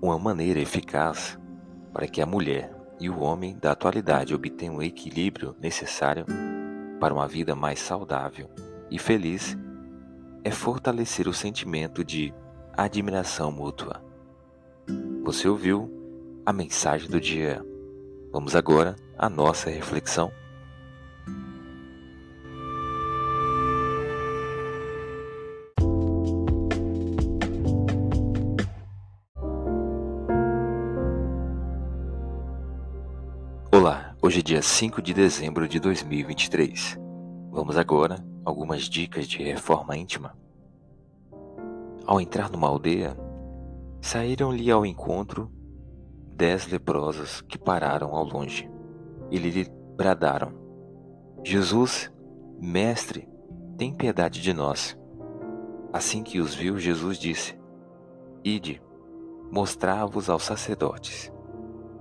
uma maneira eficaz para que a mulher e o homem da atualidade obtenham o equilíbrio necessário para uma vida mais saudável e feliz é fortalecer o sentimento de admiração mútua. Você ouviu a mensagem do dia. Vamos agora à nossa reflexão. Olá, hoje é dia 5 de dezembro de 2023. Vamos agora algumas dicas de reforma íntima. Ao entrar numa aldeia, saíram-lhe ao encontro dez leprosos que pararam ao longe e lhe bradaram: Jesus, mestre, tem piedade de nós. Assim que os viu, Jesus disse: Ide, mostrai-vos aos sacerdotes.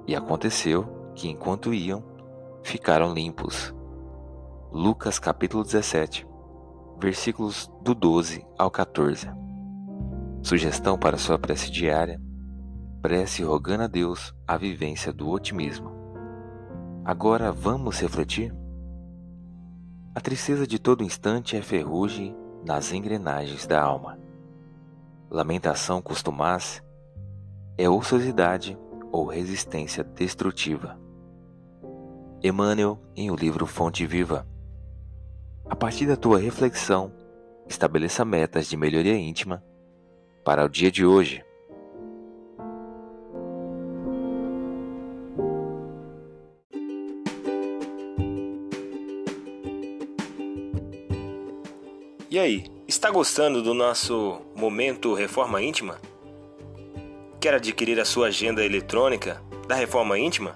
E aconteceu que enquanto iam, ficaram limpos. Lucas capítulo 17, versículos do 12 ao 14. Sugestão para sua prece diária: prece rogando a Deus a vivência do otimismo. Agora vamos refletir? A tristeza de todo instante é ferrugem nas engrenagens da alma. Lamentação costumaz é ociosidade ou resistência destrutiva. Emmanuel em o livro Fonte Viva. A partir da tua reflexão, estabeleça metas de melhoria íntima para o dia de hoje. E aí, está gostando do nosso momento Reforma Íntima? Quer adquirir a sua agenda eletrônica da Reforma Íntima?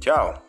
Tchau!